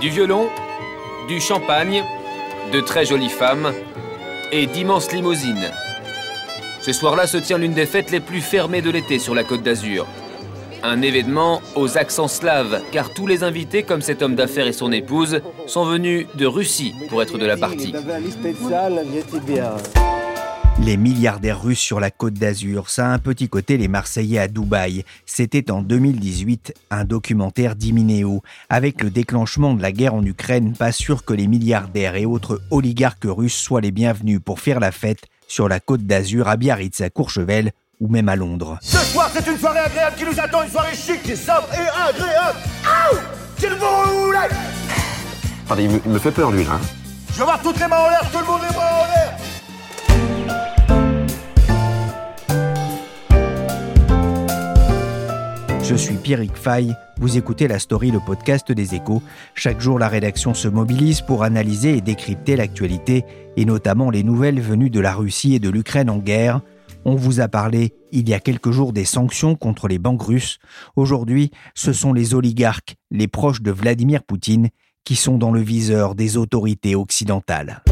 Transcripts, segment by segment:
Du violon, du champagne, de très jolies femmes et d'immenses limousines. Ce soir-là se tient l'une des fêtes les plus fermées de l'été sur la côte d'Azur. Un événement aux accents slaves, car tous les invités, comme cet homme d'affaires et son épouse, sont venus de Russie pour être de la partie. Les milliardaires russes sur la côte d'Azur, ça a un petit côté les Marseillais à Dubaï. C'était en 2018, un documentaire d'Imineo. Avec le déclenchement de la guerre en Ukraine, pas sûr que les milliardaires et autres oligarques russes soient les bienvenus pour faire la fête sur la côte d'Azur à Biarritz, à Courchevel ou même à Londres. Ce soir, c'est une soirée agréable qui nous attend, une soirée chic, sobre et agréable. Aouh vous Attendez, il me, il me fait peur lui là. hein. Je veux voir toutes les mains en l'air, tout le monde les mains en l'air Je suis Pierrick Fay, vous écoutez la story, le podcast des échos. Chaque jour, la rédaction se mobilise pour analyser et décrypter l'actualité, et notamment les nouvelles venues de la Russie et de l'Ukraine en guerre. On vous a parlé il y a quelques jours des sanctions contre les banques russes. Aujourd'hui, ce sont les oligarques, les proches de Vladimir Poutine, qui sont dans le viseur des autorités occidentales.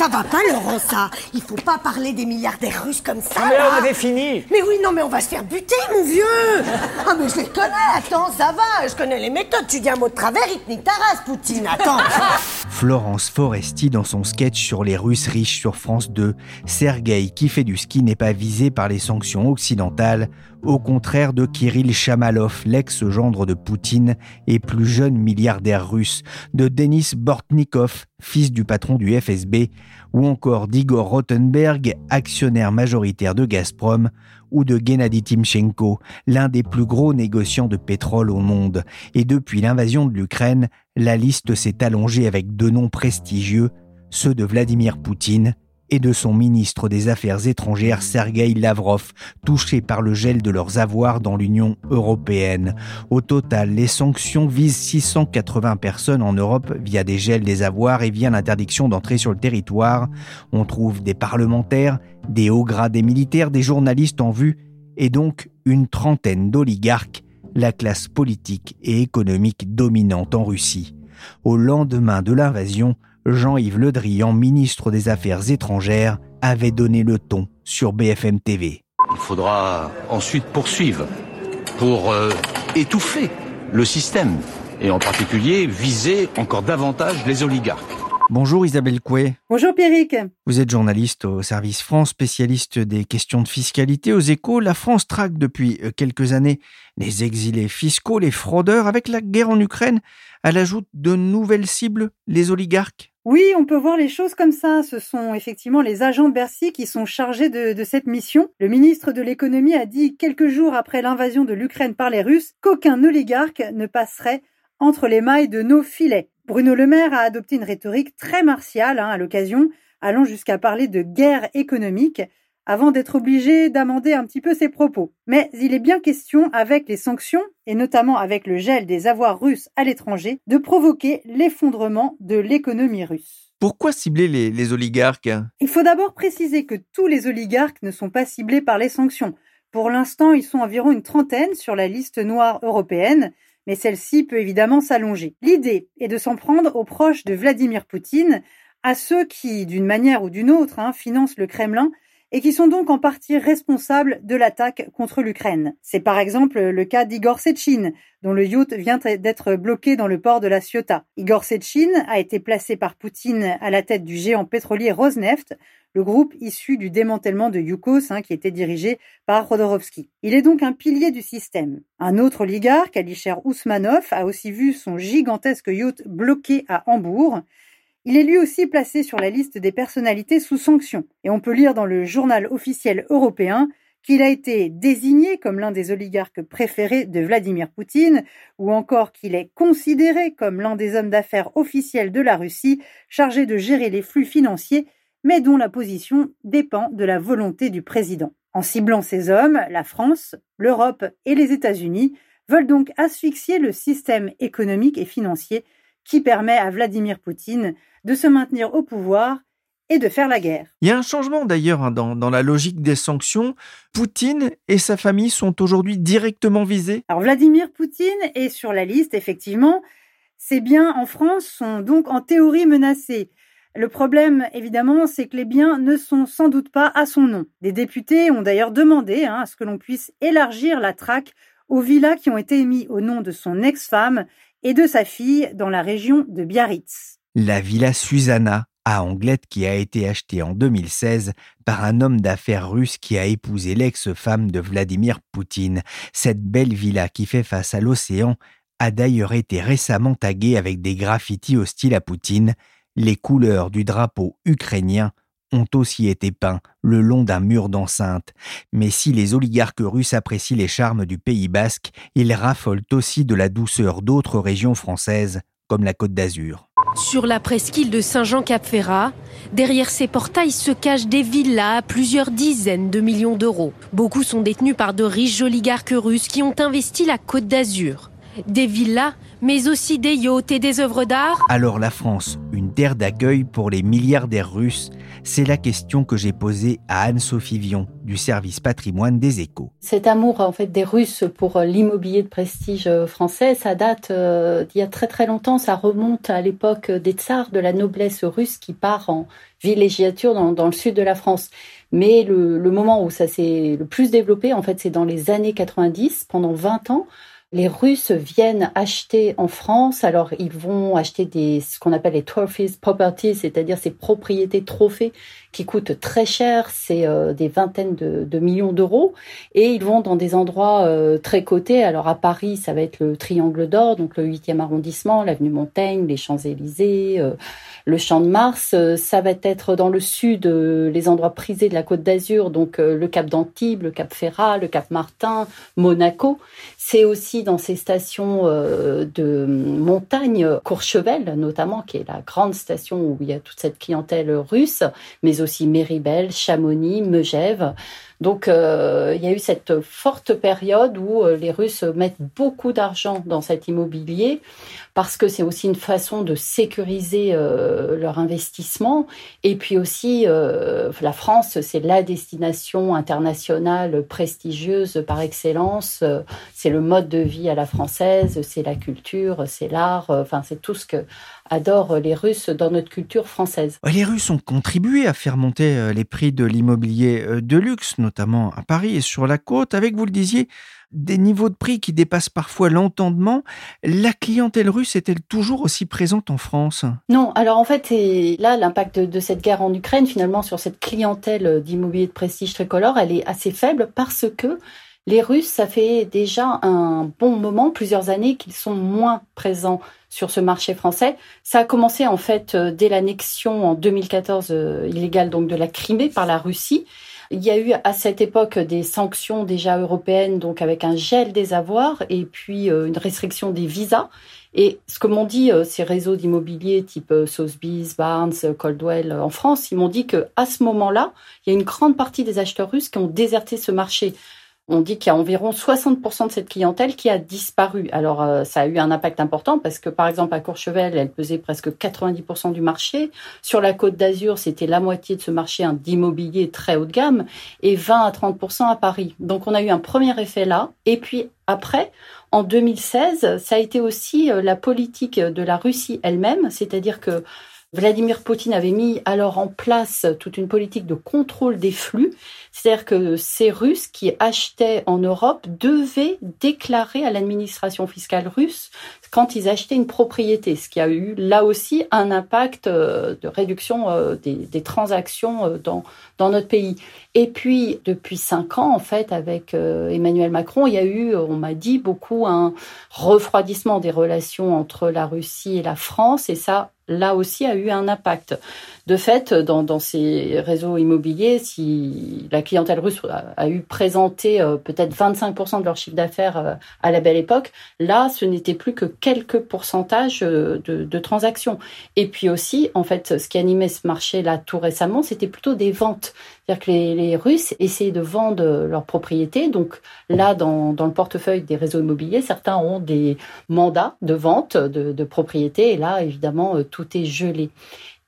Ça va pas, Laurent, ça. Il faut pas parler des milliardaires russes comme ça Mais là. on avait fini. Mais oui, non, mais on va se faire buter, mon vieux. Ah, mais je les connais, attends, ça va Je connais les méthodes, tu dis un mot de travers, il te nique ta race, Poutine, attends. Florence Foresti dans son sketch sur les Russes riches sur France 2, Sergueï qui fait du ski n'est pas visé par les sanctions occidentales, au contraire de Kirill Chamalov, l'ex-gendre de Poutine et plus jeune milliardaire russe, de Denis Bortnikov, fils du patron du FSB, ou encore d'Igor Rothenberg, actionnaire majoritaire de Gazprom, ou de Gennady Timchenko, l'un des plus gros négociants de pétrole au monde. Et depuis l'invasion de l'Ukraine, la liste s'est allongée avec deux noms prestigieux, ceux de Vladimir Poutine et de son ministre des Affaires étrangères Sergei Lavrov, touchés par le gel de leurs avoirs dans l'Union européenne. Au total, les sanctions visent 680 personnes en Europe via des gels des avoirs et via l'interdiction d'entrer sur le territoire. On trouve des parlementaires, des hauts gradés militaires, des journalistes en vue et donc une trentaine d'oligarques, la classe politique et économique dominante en Russie. Au lendemain de l'invasion, Jean-Yves Le Drian, ministre des Affaires étrangères, avait donné le ton sur BFM TV. Il faudra ensuite poursuivre pour euh, étouffer le système et en particulier viser encore davantage les oligarques. Bonjour Isabelle Coué. Bonjour Pierrick. Vous êtes journaliste au service France, spécialiste des questions de fiscalité aux échos. La France traque depuis euh, quelques années les exilés fiscaux, les fraudeurs. Avec la guerre en Ukraine, elle ajoute de nouvelles cibles, les oligarques. Oui, on peut voir les choses comme ça. Ce sont effectivement les agents de Bercy qui sont chargés de, cette mission. Le ministre de l'économie a dit quelques jours après l'invasion de l'Ukraine par les Russes qu'aucun oligarque ne passerait entre les mailles de nos filets. Bruno Le Maire a adopté une rhétorique très martiale hein, à l'occasion, allant jusqu'à parler de guerre économique, avant d'être obligé d'amender un petit peu ses propos. Mais il est bien question, avec les sanctions, et notamment avec le gel des avoirs russes à l'étranger, de provoquer l'effondrement de l'économie russe. Pourquoi cibler les, les oligarques? Il faut d'abord préciser que tous les oligarques ne sont pas ciblés par les sanctions. Pour l'instant, ils sont environ une trentaine sur la liste noire européenne, mais celle-ci peut évidemment s'allonger. L'idée est de s'en prendre aux proches de Vladimir Poutine, à ceux qui, d'une manière ou d'une autre, hein, financent le Kremlin et qui sont donc en partie responsables de l'attaque contre l'Ukraine. C'est par exemple le cas d'Igor Sechin, dont le yacht vient d'être bloqué dans le port de la Ciotat. Igor Sechin a été placé par Poutine à la tête du géant pétrolier Rosneft, le groupe issu du démantèlement de Yukos, hein, qui était dirigé par Rodorovsky. Il est donc un pilier du système. Un autre oligarque, Alisher Ousmanov, a aussi vu son gigantesque yacht bloqué à Hambourg. Il est lui aussi placé sur la liste des personnalités sous sanction. Et on peut lire dans le journal officiel européen qu'il a été désigné comme l'un des oligarques préférés de Vladimir Poutine, ou encore qu'il est considéré comme l'un des hommes d'affaires officiels de la Russie chargé de gérer les flux financiers, mais dont la position dépend de la volonté du président. En ciblant ces hommes, la France, l'Europe et les États-Unis veulent donc asphyxier le système économique et financier qui permet à Vladimir Poutine de se maintenir au pouvoir et de faire la guerre. Il y a un changement d'ailleurs hein, dans, la logique des sanctions. Poutine et sa famille sont aujourd'hui directement visés. Alors Vladimir Poutine est sur la liste, effectivement. Ses biens en France sont donc en théorie menacés. Le problème, évidemment, c'est que les biens ne sont sans doute pas à son nom. Des députés ont d'ailleurs demandé hein, à ce que l'on puisse élargir la traque aux villas qui ont été émis au nom de son ex-femme et de sa fille dans la région de Biarritz. La villa Susanna à Anglette qui a été achetée en 2016 par un homme d'affaires russe qui a épousé l'ex-femme de Vladimir Poutine. Cette belle villa qui fait face à l'océan a d'ailleurs été récemment taguée avec des graffitis hostiles à Poutine. Les couleurs du drapeau ukrainien ont aussi été peints le long d'un mur d'enceinte. Mais si les oligarques russes apprécient les charmes du Pays basque, ils raffolent aussi de la douceur d'autres régions françaises, comme la Côte d'Azur. Sur la presqu'île de Saint-Jean-Cap-Ferrat, derrière ces portails se cachent des villas à plusieurs dizaines de millions d'euros. Beaucoup sont détenus par de riches oligarques russes qui ont investi la Côte d'Azur. Des villas, mais aussi des yachts et des œuvres d'art? Alors la France, une terre d'accueil pour les milliardaires russes, c'est la question que j'ai posée à Anne-Sophie Vion du service patrimoine des échos. Cet amour en fait des Russes pour l'immobilier de prestige français, ça date euh, d'il y a très très longtemps, ça remonte à l'époque des tsars, de la noblesse russe qui part en villégiature dans, dans le sud de la France. Mais le, le moment où ça s'est le plus développé, en fait, c'est dans les années 90, pendant 20 ans, les Russes viennent acheter en France. Alors, ils vont acheter des, ce qu'on appelle les trophies properties, c'est-à-dire ces propriétés trophées qui coûtent très cher, c'est euh, des vingtaines de, millions d'euros, et ils vont dans des endroits euh, très cotés. Alors à Paris, ça va être le Triangle d'Or, donc le 8e arrondissement, l'avenue Montaigne, les Champs-Élysées, euh, le Champ de Mars. ça va être dans le sud, les endroits prisés de la Côte d'Azur, donc le Cap d'Antibes, le Cap Ferrat, le Cap Martin, Monaco. C'est aussi dans ces stations de montagne, Courchevel notamment, qui est la grande station où il y a toute cette clientèle russe, mais aussi Méribel, Chamonix, Megève. Donc euh, il y a eu cette forte période où euh, les Russes mettent beaucoup d'argent dans cet immobilier parce que c'est aussi une façon de sécuriser euh, leur investissement. Et puis aussi, la France, c'est la destination internationale prestigieuse par excellence. c'est le mode de vie à la française, c'est la culture, c'est l'art, enfin c'est tout ce que adorent les Russes dans notre culture française. Les Russes ont contribué à faire monter euh, les prix de l'immobilier euh, de luxe, notamment à Paris et sur la côte, avec, vous le disiez, des niveaux de prix qui dépassent parfois l'entendement. La clientèle russe est-elle toujours aussi présente en France? Non, alors en fait, là, l'impact de, cette guerre en Ukraine, finalement, sur cette clientèle d'immobilier de prestige tricolore, elle est assez faible parce que les Russes, ça fait déjà un bon moment, plusieurs années, qu'ils sont moins présents sur ce marché français. Ça a commencé en fait euh, dès l'annexion en 2014 euh, illégale donc de la Crimée par la Russie. Il y a eu à cette époque des sanctions déjà européennes, donc avec un gel des avoirs et puis euh, une restriction des visas. Et ce que m'ont dit ces réseaux d'immobilier type Sotheby's, Barnes, Coldwell en France, ils m'ont dit que à ce moment-là, il y a une grande partie des acheteurs russes qui ont déserté ce marché on dit qu'il y a environ 60% de cette clientèle qui a disparu. Alors, euh, ça a eu un impact important parce que, par exemple, à Courchevel, elle pesait presque 90% du marché. Sur la Côte d'Azur, c'était la moitié de ce marché d'immobilier très haut de gamme et 20 à 30% à Paris. Donc, on a eu un premier effet là. Et puis, après, en 2016, ça a été aussi euh, la politique de la Russie elle-même, c'est-à-dire que Vladimir Poutine avait mis alors en place toute une politique de contrôle des flux, c'est-à-dire que ces Russes qui achetaient en Europe devaient déclarer à l'administration fiscale russe quand ils achetaient une propriété, ce qui a eu là aussi un impact euh, de réduction euh, des, transactions euh, dans, dans notre pays. Et puis, depuis cinq ans, en fait, avec Emmanuel Macron, il y a eu, on m'a dit, beaucoup un refroidissement des relations entre la Russie et la France, et ça, là aussi, a eu un impact. De fait, dans, ces réseaux immobiliers, si la clientèle russe a, eu présenté euh, peut-être 25% de leur chiffre d'affaires euh, à la belle époque, là, ce n'était plus que quelques pourcentages euh, de, transactions. Et puis aussi, en fait, ce qui animait ce marché-là tout récemment, c'était plutôt des ventes. C'est-à-dire que les, Russes essayaient de vendre leurs propriétés. Donc là, dans, le portefeuille des réseaux immobiliers, certains ont des mandats de vente de, de propriétés. Et là, évidemment, tout est gelé.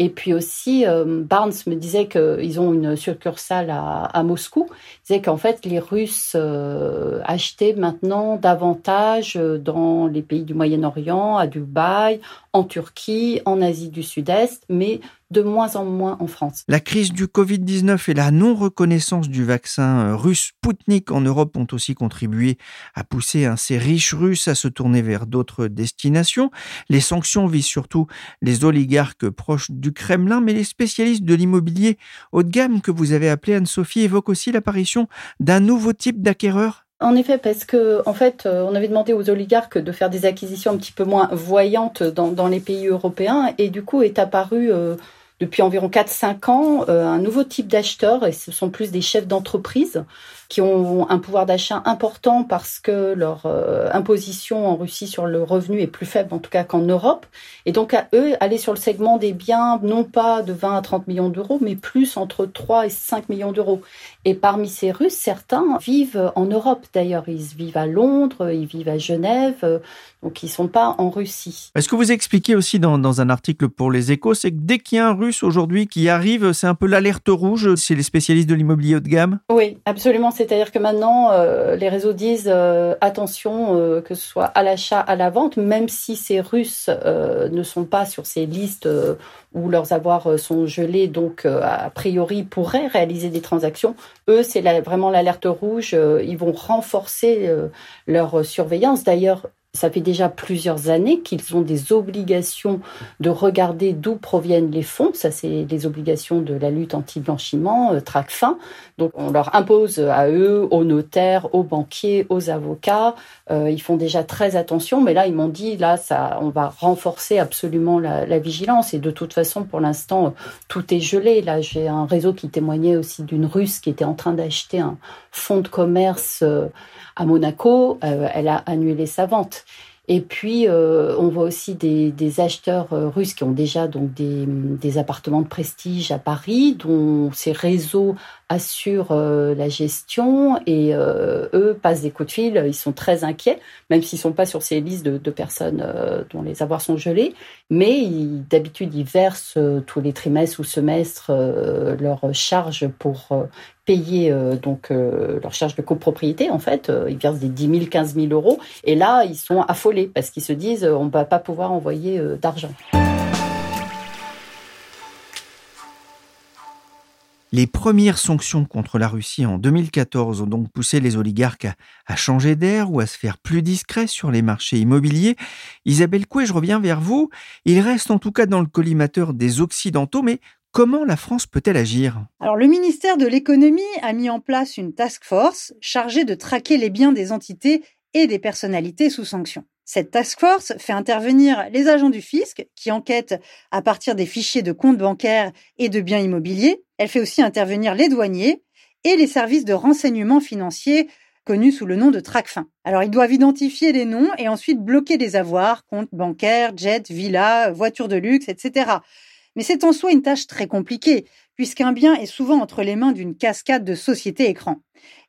Et puis aussi, euh, Barnes me disait qu'ils ont une succursale à, Moscou. Il disait qu'en fait, les Russes euh, achetaient maintenant davantage euh, dans les pays du Moyen-Orient, à Dubaï, en Turquie, en Asie du Sud-Est, mais de moins en moins en France. La crise du Covid-19 et la non-reconnaissance du vaccin euh, russe Sputnik en Europe ont aussi contribué à pousser ces riches Russes à se tourner vers d'autres destinations. Les sanctions visent surtout les oligarques proches du Kremlin, mais les spécialistes de l'immobilier haut de gamme que vous avez appelé Anne-Sophie évoquent aussi l'apparition d'un nouveau type d'acquéreur en effet, parce que en fait, euh, on avait demandé aux oligarques de faire des acquisitions un petit peu moins voyantes dans, les pays européens, et du coup est apparu euh, depuis environ 4-5 ans euh, un nouveau type d'acheteurs, et ce sont plus des chefs d'entreprise qui ont un pouvoir d'achat important parce que leur euh, imposition en Russie sur le revenu est plus faible en tout cas qu'en Europe. Et donc à eux, aller sur le segment des biens, non pas de 20 à 30 millions d'euros, mais plus entre 3 et 5 millions d'euros. Et parmi ces Russes, certains vivent en Europe d'ailleurs. Ils vivent à Londres, ils vivent à Genève, donc ils sont pas en Russie. Est-ce que vous expliquez aussi dans, dans un article pour les échos, c'est que dès qu'il y a un Russe aujourd'hui qui arrive, c'est un peu l'alerte rouge chez les spécialistes de l'immobilier haut de gamme? Oui, absolument. C'est-à-dire que maintenant, euh, les réseaux disent euh, attention, euh, que ce soit à l'achat, à la vente, même si ces Russes ne sont pas sur ces listes où leurs avoirs sont gelés, donc a priori pourraient réaliser des transactions. Eux, c'est vraiment l'alerte rouge. ils vont renforcer leur surveillance. D'ailleurs, ça fait déjà plusieurs années qu'ils ont des obligations de regarder d'où proviennent les fonds. Ça, c'est les obligations de la lutte anti-blanchiment, euh, TRACFIN. Donc, on leur impose à eux, aux notaires, aux banquiers, aux avocats. Euh, ils font déjà très attention, mais là, ils m'ont dit, là, ça, on va renforcer absolument la, la vigilance. Et de toute façon, pour l'instant, tout est gelé. Là, j'ai un réseau qui témoignait aussi d'une Russe qui était en train d'acheter un fonds de commerce. Euh, à Monaco, euh, elle a annulé sa vente. Et puis, euh, on voit aussi des, acheteurs euh, russes qui ont déjà donc des, des, appartements de prestige à Paris, dont ces réseaux assurent la gestion et eux passent des coups de fil. Ils sont très inquiets, même s'ils sont pas sur ces listes de, personnes dont les avoirs sont gelés. Mais d'habitude, ils versent tous les trimestres ou semestres leurs charges pour payer euh, donc euh, leur charge de copropriété en fait euh, ils versent des 10 000 15 000 euros et là ils sont affolés parce qu'ils se disent on va pas pouvoir envoyer d'argent Les premières sanctions contre la Russie en 2014 ont donc poussé les oligarques à, changer d'air ou à se faire plus discrets sur les marchés immobiliers. Isabelle Coué, je reviens vers vous. Il reste en tout cas dans le collimateur des Occidentaux, mais Comment la France peut-elle agir? Alors le ministère de l'économie a mis en place une task force chargée de traquer les biens des entités et des personnalités sous sanction. Cette task force fait intervenir les agents du fisc qui enquêtent à partir des fichiers de comptes bancaires et de biens immobiliers. Elle fait aussi intervenir les douaniers et les services de renseignement financier connus sous le nom de TRACFIN. Alors ils doivent identifier les noms et ensuite bloquer des avoirs, comptes bancaires, jets, villas, voitures de luxe, etc. Mais c'est en soi une tâche très compliquée, puisqu'un bien est souvent entre les mains d'une cascade de sociétés écrans.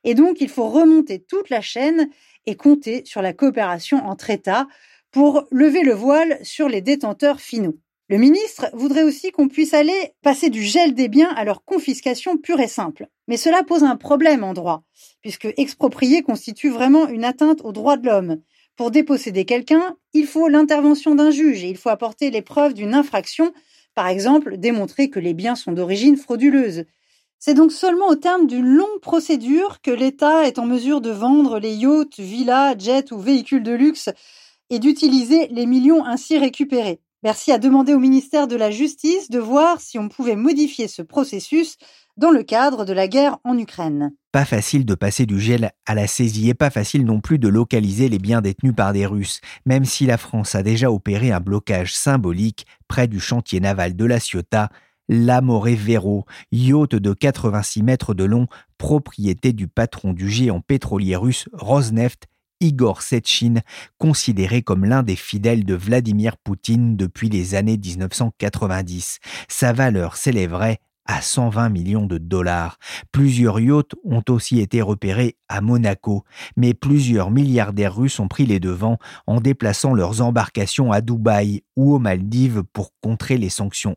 Et donc, il faut remonter toute la chaîne et compter sur la coopération entre États pour lever le voile sur les détenteurs finaux. Le ministre voudrait aussi qu'on puisse aller passer du gel des biens à leur confiscation pure et simple. Mais cela pose un problème en droit, puisque exproprier constitue vraiment une atteinte aux droits de l'homme. Pour déposséder quelqu'un, il faut l'intervention d'un juge et il faut apporter les preuves d'une infraction par exemple, démontrer que les biens sont d'origine frauduleuse. C'est donc seulement au terme d'une longue procédure que l'État est en mesure de vendre les yachts, villas, jets ou véhicules de luxe et d'utiliser les millions ainsi récupérés. Bercy a demandé au ministère de la Justice de voir si on pouvait modifier ce processus dans le cadre de la guerre en Ukraine. Pas facile de passer du gel à la saisie et pas facile non plus de localiser les biens détenus par des Russes, même si la France a déjà opéré un blocage symbolique près du chantier naval de la Ciotat, l'Amore Vero, yacht de 86 mètres de long, propriété du patron du géant pétrolier russe Rosneft Igor Sechin, considéré comme l'un des fidèles de Vladimir Poutine depuis les années 1990. Sa valeur s'élèverait à 120 millions de dollars. Plusieurs yachts ont aussi été repérés à Monaco, mais plusieurs milliardaires russes ont pris les devants en déplaçant leurs embarcations à Dubaï ou aux Maldives pour contrer les sanctions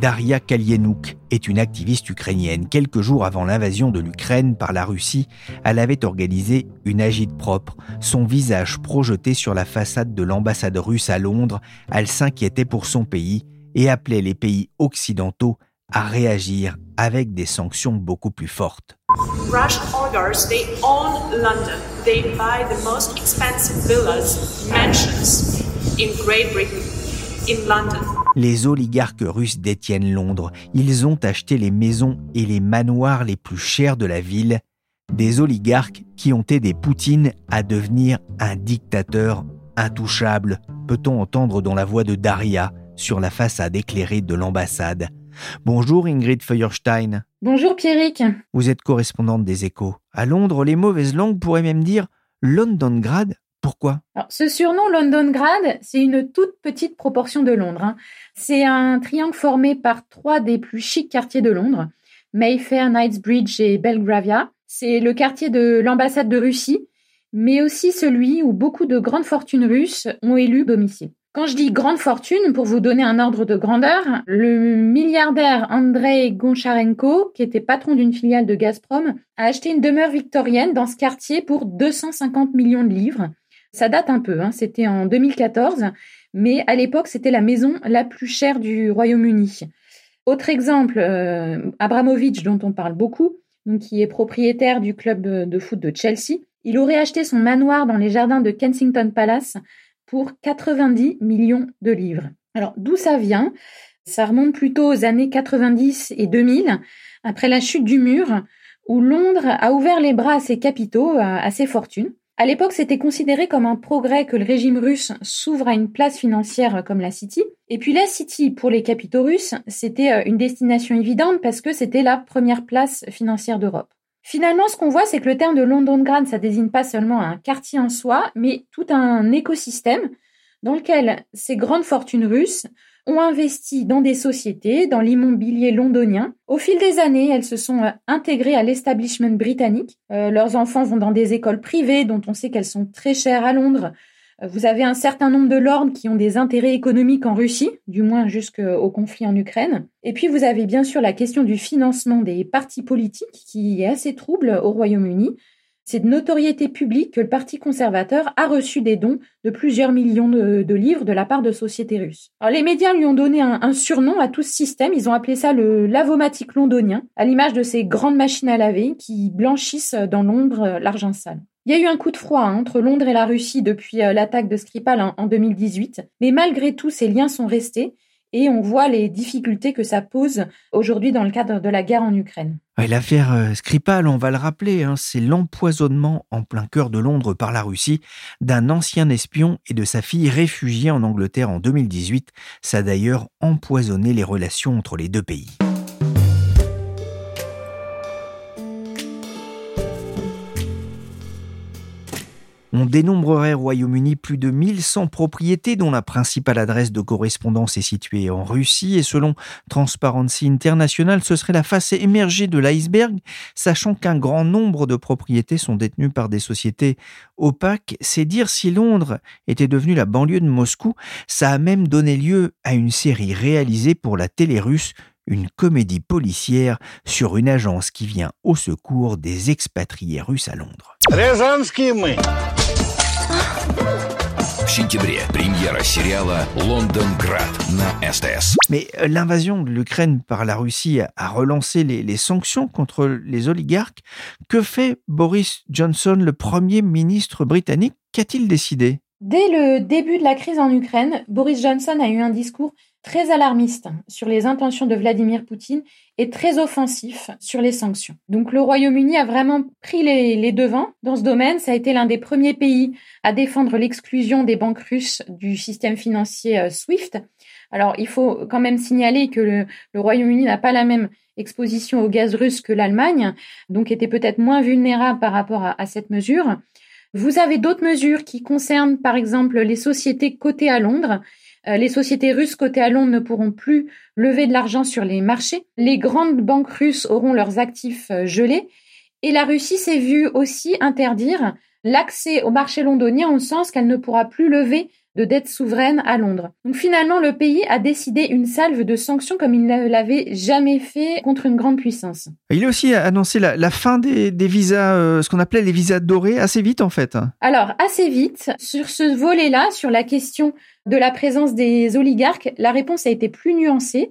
Daria Kalienouk est une activiste ukrainienne. Quelques jours avant l'invasion de l'Ukraine par la Russie, elle avait organisé une agite propre. Son visage projeté sur la façade de l'ambassade russe à Londres, elle s'inquiétait pour son pays et appelait les pays occidentaux à réagir avec des sanctions beaucoup plus fortes. Villas, mansions. Les oligarques russes détiennent Londres. Ils ont acheté les maisons et les manoirs les plus chers de la ville. Des oligarques qui ont aidé Poutine à devenir un dictateur intouchable, peut-on entendre dans la voix de Daria sur la façade éclairée de l'ambassade. Bonjour Ingrid Feuerstein. Bonjour Pierrick. Vous êtes correspondante des échos. À Londres, les mauvaises langues pourraient même dire Londongrad Ce surnom Londongrad, c'est une toute petite proportion de Londres. Hein. C'est un triangle formé par trois des plus chics quartiers de Londres, Mayfair, Knightsbridge et Belgravia. C'est le quartier de l'ambassade de Russie, mais aussi celui où beaucoup de grandes fortunes russes ont élu domicile. Quand je dis grande fortune, pour vous donner un ordre de grandeur, le milliardaire Andrei Goncharenko, qui était patron d'une filiale de Gazprom, a acheté une demeure victorienne dans ce quartier pour 250 millions de livres. Ça date un peu, hein. c'était en 2014, mais à l'époque, c'était la maison la plus chère du Royaume-Uni. Autre exemple, euh, Abramovich, dont on parle beaucoup, qui est propriétaire du club de foot de Chelsea, il aurait acheté son manoir dans les jardins de Kensington Palace pour 90 millions de livres. Alors, d'où ça vient? Ça remonte plutôt aux années 90 et 2000, après la chute du mur, où Londres a ouvert les bras à ses capitaux, à ses fortunes. À l'époque, c'était considéré comme un progrès que le régime russe s'ouvre à une place financière comme la City. Et puis la City, pour les capitaux russes, c'était euh, une destination évidente parce que c'était la première place financière d'Europe. Finalement, ce qu'on voit, c'est que le terme de Londongrad, ça désigne pas seulement un quartier en soi, mais tout un écosystème dans lequel ces grandes fortunes russes ont investi dans des sociétés, dans l'immobilier londonien. Au fil des années, elles se sont euh, intégrées à l'establishment britannique. Euh, leurs enfants vont dans des écoles privées dont on sait qu'elles sont très chères à Londres. Euh, vous avez un certain nombre de lords qui ont des intérêts économiques en Russie, du moins jusqu'au conflit en Ukraine. Et puis vous avez bien sûr la question du financement des partis politiques qui est assez trouble au Royaume-Uni. C'est de notoriété publique que le Parti conservateur a reçu des dons de plusieurs millions de, livres de la part de sociétés russes. Alors, les médias lui ont donné un, surnom à tout ce système. Ils ont appelé ça le lavomatique londonien, à l'image de ces grandes machines à laver qui blanchissent dans l'ombre l'argent sale. Il y a eu un coup de froid hein, entre Londres et la Russie depuis euh, l'attaque de Skripal en 2018, mais malgré tout, ces liens sont restés et on voit les difficultés que ça pose aujourd'hui dans le cadre de la guerre en Ukraine. L'affaire euh, Skripal, on va le rappeler, hein, c'est l'empoisonnement en plein cœur de Londres par la Russie d'un ancien espion et de sa fille réfugiée en Angleterre en 2018. Ça a d'ailleurs empoisonné les relations entre les deux pays. On dénombrerait au Royaume-Uni plus de 1100 propriétés dont la principale adresse de correspondance est située en Russie et selon Transparency International, ce serait la face émergée de l'iceberg, sachant qu'un grand nombre de propriétés sont détenues par des sociétés opaques. C'est dire si Londres était devenue la banlieue de Moscou, ça a même donné lieu à une série réalisée pour la télé russe une comédie policière sur une agence qui vient au secours des expatriés russes à Londres. Mais euh, l'invasion de l'Ukraine par la Russie a relancé les, les, sanctions contre les oligarques. Que fait Boris Johnson, le Premier ministre britannique? Qu'a-t-il décidé? Dès le début de la crise en Ukraine, Boris Johnson a eu un discours très alarmiste sur les intentions de Vladimir Poutine et très offensif sur les sanctions. Donc le Royaume-Uni a vraiment pris les, devants dans ce domaine. Ça a été l'un des premiers pays à défendre l'exclusion des banques russes du système financier euh, SWIFT. Alors il faut quand même signaler que le, Royaume-Uni n'a pas la même exposition au gaz russe que l'Allemagne, donc était peut-être moins vulnérable par rapport à cette mesure. Vous avez d'autres mesures qui concernent par exemple les sociétés cotées à Londres les sociétés russes cotées à Londres ne pourront plus lever de l'argent sur les marchés. Les grandes banques russes auront leurs actifs euh, gelés. Et la Russie s'est vue aussi interdire l'accès au marché londonien en sens qu'elle ne pourra plus lever de dette souveraine à Londres. Donc finalement, le pays a décidé une salve de sanctions comme il ne l'avait jamais fait contre une grande puissance. Il a aussi annoncé la, fin des, visas, euh, ce qu'on appelait les visas dorés, assez vite en fait. Alors assez vite, sur ce volet-là, sur la question de la présence des oligarques, la réponse a été plus nuancée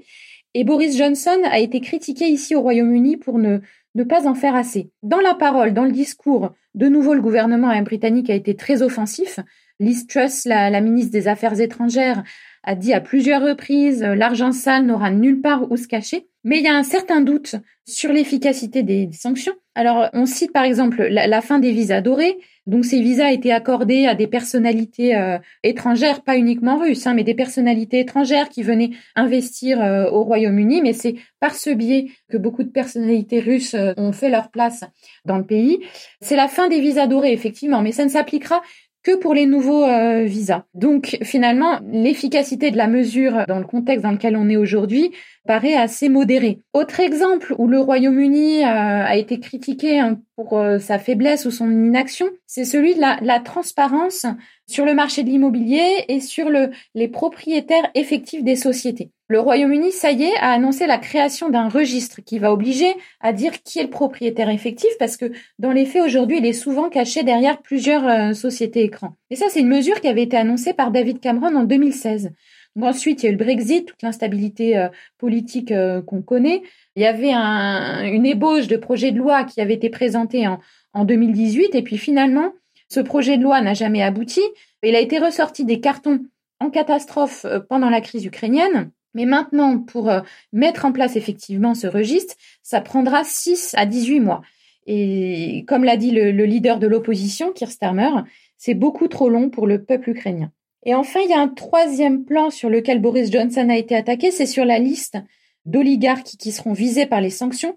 et Boris Johnson a été critiqué ici au Royaume-Uni pour ne, ne pas en faire assez. Dans la parole, dans le discours, de nouveau le gouvernement britannique a été très offensif. Liz Truss, la, ministre des Affaires étrangères, a dit à plusieurs reprises euh, l'argent sale n'aura nulle part où se cacher. Mais il y a un certain doute sur l'efficacité des, sanctions. Alors, on cite par exemple la, fin des visas dorés. Donc, ces visas étaient accordés à des personnalités euh, étrangères, pas uniquement russes, hein, mais des personnalités étrangères qui venaient investir euh, au Royaume-Uni. Mais c'est par ce biais que beaucoup de personnalités russes ont fait leur place dans le pays. C'est la fin des visas dorés, effectivement, mais ça ne s'appliquera que pour les nouveaux euh, visas. Donc finalement, l'efficacité de la mesure dans le contexte dans lequel on est aujourd'hui paraît assez modérée. Autre exemple où le Royaume-Uni euh, a été critiqué hein, pour euh, sa faiblesse ou son inaction, c'est celui de la, la, transparence sur le marché de l'immobilier et sur le, les propriétaires effectifs des sociétés. Le Royaume-Uni, ça y est, a annoncé la création d'un registre qui va obliger à dire qui est le propriétaire effectif parce que dans les faits aujourd'hui, il est souvent caché derrière plusieurs euh, sociétés écrans. Et ça, c'est une mesure qui avait été annoncée par David Cameron en 2016. ensuite, il y a eu le Brexit, toute l'instabilité euh, politique euh, qu'on connaît. Il y avait une ébauche de projet de loi qui avait été présenté en, en 2018 et puis finalement, ce projet de loi n'a jamais abouti. Il a été ressorti des cartons en catastrophe pendant la crise ukrainienne. Mais maintenant, pour euh, mettre en place effectivement ce registre, ça prendra 6 à 18 mois. Et comme l'a dit le, leader de l'opposition, Keir Starmer, c'est beaucoup trop long pour le peuple ukrainien. Et enfin, il y a un troisième plan sur lequel Boris Johnson a été attaqué, c'est sur la liste d'oligarques qui seront visés par les sanctions,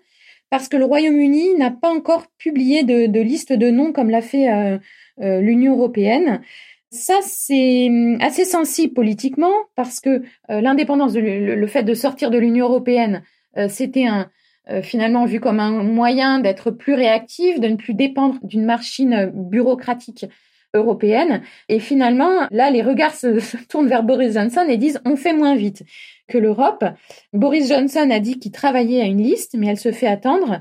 parce que le Royaume-Uni n'a pas encore publié de, liste de noms comme l'a fait euh, euh, l'Union européenne. Ça, c'est hum, assez sensible politiquement parce que euh, l'indépendance, le, fait de sortir de l'Union européenne, euh, c'était un, finalement vu comme un moyen d'être plus réactif, de ne plus dépendre d'une machine bureaucratique européenne. Et finalement, là, les regards se, tournent vers Boris Johnson et disent on fait moins vite que l'Europe. Boris Johnson a dit qu'il travaillait à une liste, mais elle se fait attendre.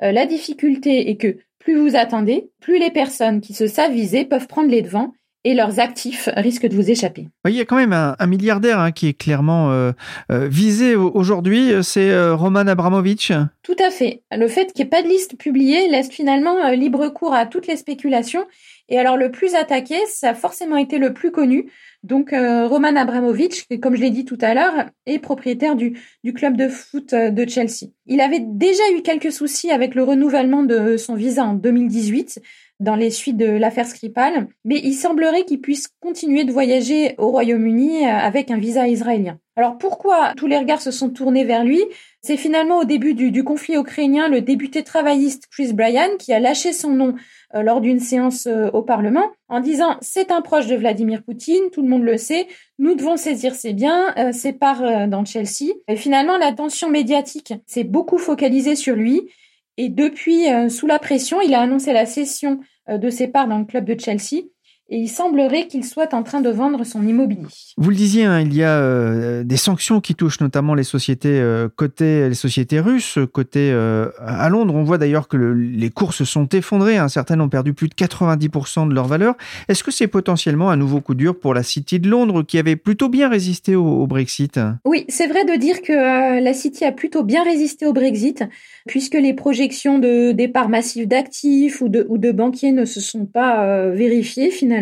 la difficulté est que plus vous attendez, plus les personnes qui se savent viser peuvent prendre les devants et leurs actifs risquent de vous échapper. Il y a quand même un, milliardaire hein, qui est clairement euh, euh, visé aujourd'hui, c'est euh, Roman Abramovich. Tout à fait. Le fait qu'il n'y ait pas de liste publiée laisse finalement libre cours à toutes les spéculations. Et alors le plus attaqué, ça a forcément été le plus connu. Donc Roman Abramovich, comme je l'ai dit tout à l'heure, est propriétaire du, du club de foot de Chelsea. Il avait déjà eu quelques soucis avec le renouvellement de son visa en 2018 dans les suites de l'affaire Skripal, mais il semblerait qu'il puisse continuer de voyager au Royaume-Uni euh, avec un visa israélien. Alors pourquoi tous les regards se sont tournés vers lui? C'est finalement au début du, conflit ukrainien le député travailliste Chris Bryan qui a lâché son nom euh, lors d'une séance euh, au Parlement en disant c'est un proche de Vladimir Poutine, tout le monde le sait, nous devons saisir ses biens, ses parts dans Chelsea. Et finalement l'attention médiatique s'est beaucoup focalisée sur lui et depuis, sous la pression, il a annoncé la cession de ses parts dans le club de Chelsea et il semblerait qu'il soit en train de vendre son immobilier. Vous le disiez, hein, il y a euh, des sanctions qui touchent notamment les sociétés euh, côté les sociétés russes côté euh, à Londres. On voit d'ailleurs que les cours se sont effondrés. Hein. certaines ont perdu plus de 90% de leur valeur. Est-ce que c'est potentiellement un nouveau coup dur pour la City de Londres qui avait plutôt bien résisté au, Brexit? Oui, c'est vrai de dire que la City a plutôt bien résisté au Brexit puisque les projections de départ massif d'actifs ou de, ou de banquiers ne se sont pas vérifiées finalement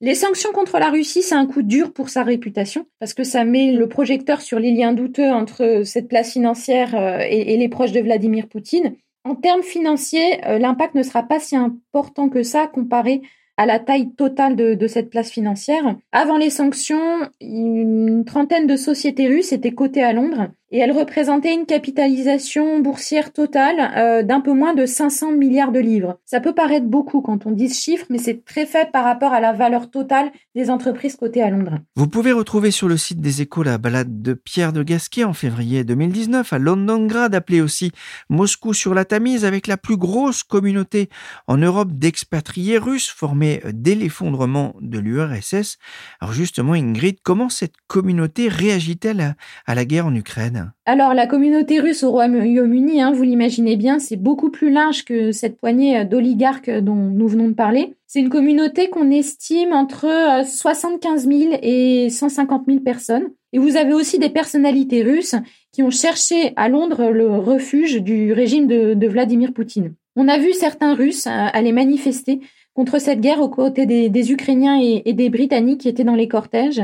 les sanctions contre la Russie, c'est un coup dur pour sa réputation, parce que ça met le projecteur sur les liens douteux entre cette place financière euh, et, les proches de Vladimir Poutine. En termes financiers, euh, l'impact ne sera pas si important que ça comparé à la taille totale de, cette place financière. Avant les sanctions, une trentaine de sociétés russes étaient cotées à Londres et elles représentaient une capitalisation boursière totale euh, d'un peu moins de 500 milliards de livres. Ça peut paraître beaucoup quand on dit ce chiffre, mais c'est très faible par rapport à la valeur totale des entreprises cotées à Londres. Vous pouvez retrouver sur le site des Échos la balade de Pierre de Gasquet en février 2019 à Londongrad, appelé aussi Moscou sur la Tamise, avec la plus grosse communauté en Europe d'expatriés russes formée dès l'effondrement de l'URSS. Alors justement, Ingrid, comment cette communauté réagit-elle à la guerre en Ukraine? Alors, la communauté russe au Royaume-Uni, hein, vous l'imaginez bien, c'est beaucoup plus large que cette poignée d'oligarques dont nous venons de parler. C'est une communauté qu'on estime entre 75 euh, 000 et 150 000 personnes. Et vous avez aussi des personnalités russes qui ont cherché à Londres le refuge du régime de, Vladimir Poutine. On a vu certains Russes euh, aller manifester contre cette guerre aux côtés des, Ukrainiens et, des Britanniques qui étaient dans les cortèges.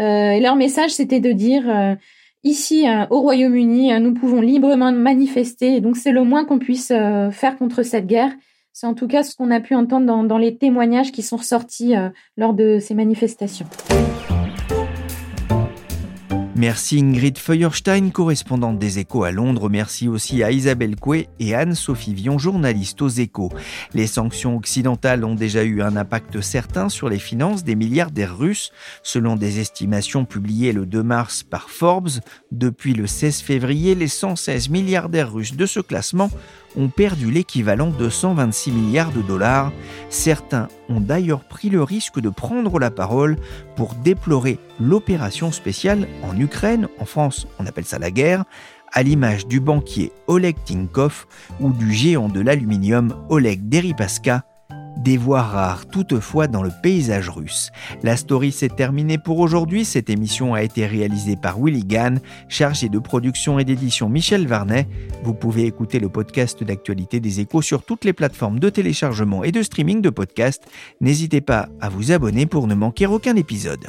Euh, et leur message, c'était de dire Ici, euh, au Royaume-Uni, euh, nous pouvons librement manifester, donc c'est le moins qu'on puisse euh, faire contre cette guerre. C'est en tout cas ce qu'on a pu entendre dans, les témoignages qui sont ressortis lors de ces manifestations. Merci Ingrid Feuerstein, correspondante des Échos à Londres. Merci aussi à Isabelle Coué et Anne-Sophie Vion, journaliste aux Échos. Les sanctions occidentales ont déjà eu un impact certain sur les finances des milliardaires russes. Selon des estimations publiées le 2 mars par Forbes, depuis le 16 février, les 116 milliardaires russes de ce classement ont perdu l'équivalent de 126 milliards de dollars. Certains ont d'ailleurs pris le risque de prendre la parole pour déplorer l'opération spéciale en Ukraine. En France, on appelle ça la guerre à l'image du banquier Oleg Tinkov ou du géant de l'aluminium Oleg Deripaska, des voix rares toutefois dans le paysage russe. La story s'est terminée pour aujourd'hui. Cette émission a été réalisée par Willy Gann, chargé de production et d'édition Michel Varnet. Vous pouvez écouter le podcast d'actualité des échos sur toutes les plateformes de téléchargement et de streaming de podcasts. N'hésitez pas à vous abonner pour ne manquer aucun épisode.